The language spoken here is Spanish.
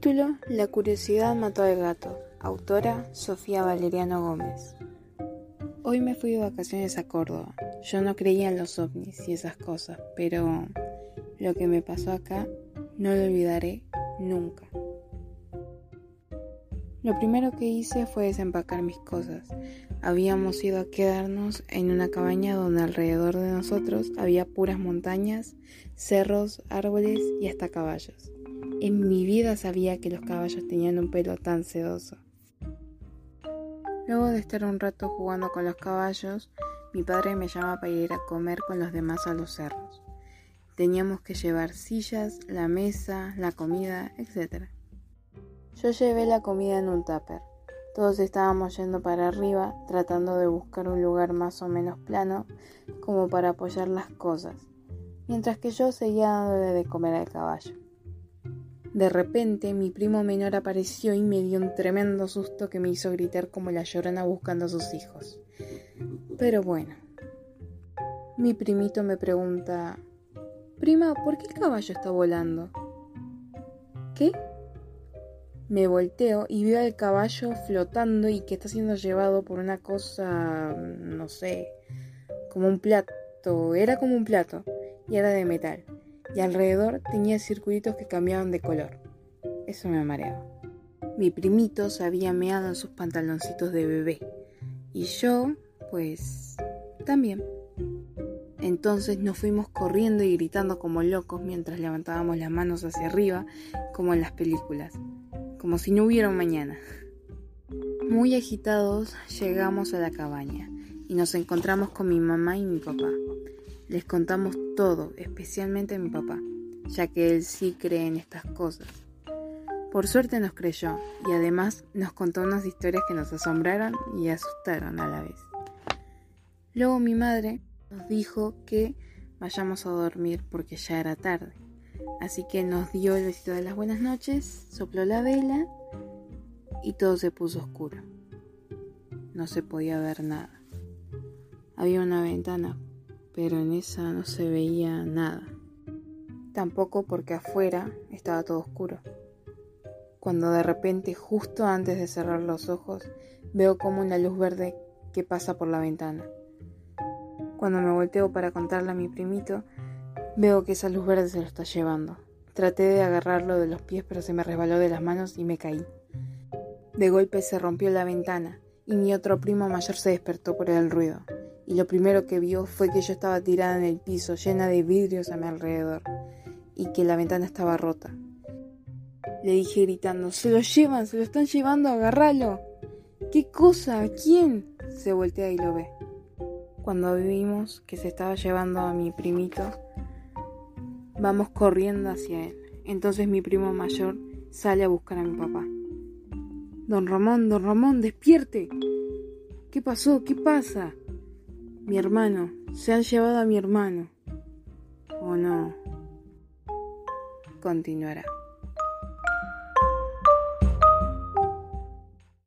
Título La curiosidad mató al gato. Autora Sofía Valeriano Gómez. Hoy me fui de vacaciones a Córdoba. Yo no creía en los ovnis y esas cosas, pero lo que me pasó acá no lo olvidaré nunca. Lo primero que hice fue desempacar mis cosas. Habíamos ido a quedarnos en una cabaña donde alrededor de nosotros había puras montañas, cerros, árboles y hasta caballos. En mi vida sabía que los caballos tenían un pelo tan sedoso. Luego de estar un rato jugando con los caballos, mi padre me llama para ir a comer con los demás a los cerros. Teníamos que llevar sillas, la mesa, la comida, etc. Yo llevé la comida en un tupper. Todos estábamos yendo para arriba, tratando de buscar un lugar más o menos plano como para apoyar las cosas, mientras que yo seguía dándole de comer al caballo. De repente mi primo menor apareció y me dio un tremendo susto que me hizo gritar como la llorona buscando a sus hijos. Pero bueno. Mi primito me pregunta, Prima, ¿por qué el caballo está volando? ¿Qué? Me volteo y veo al caballo flotando y que está siendo llevado por una cosa, no sé, como un plato. Era como un plato y era de metal y alrededor tenía circulitos que cambiaban de color. Eso me mareaba. Mi primito se había meado en sus pantaloncitos de bebé y yo, pues, también. Entonces nos fuimos corriendo y gritando como locos mientras levantábamos las manos hacia arriba, como en las películas, como si no hubiera un mañana. Muy agitados llegamos a la cabaña y nos encontramos con mi mamá y mi papá. Les contamos todo, especialmente a mi papá, ya que él sí cree en estas cosas. Por suerte nos creyó y además nos contó unas historias que nos asombraron y asustaron a la vez. Luego mi madre nos dijo que vayamos a dormir porque ya era tarde. Así que nos dio el besito de las buenas noches, sopló la vela y todo se puso oscuro. No se podía ver nada. Había una ventana pero en esa no se veía nada. Tampoco porque afuera estaba todo oscuro. Cuando de repente, justo antes de cerrar los ojos, veo como una luz verde que pasa por la ventana. Cuando me volteo para contarle a mi primito, veo que esa luz verde se lo está llevando. Traté de agarrarlo de los pies, pero se me resbaló de las manos y me caí. De golpe se rompió la ventana y mi otro primo mayor se despertó por el ruido y lo primero que vio fue que yo estaba tirada en el piso, llena de vidrios a mi alrededor, y que la ventana estaba rota. Le dije gritando, se lo llevan, se lo están llevando, agárralo. ¿Qué cosa? ¿Quién? Se voltea y lo ve. Cuando vimos que se estaba llevando a mi primito, vamos corriendo hacia él. Entonces mi primo mayor sale a buscar a mi papá. Don Ramón, don Ramón, despierte. ¿Qué pasó? ¿Qué pasa? Mi hermano, se han llevado a mi hermano. ¿O no? Continuará.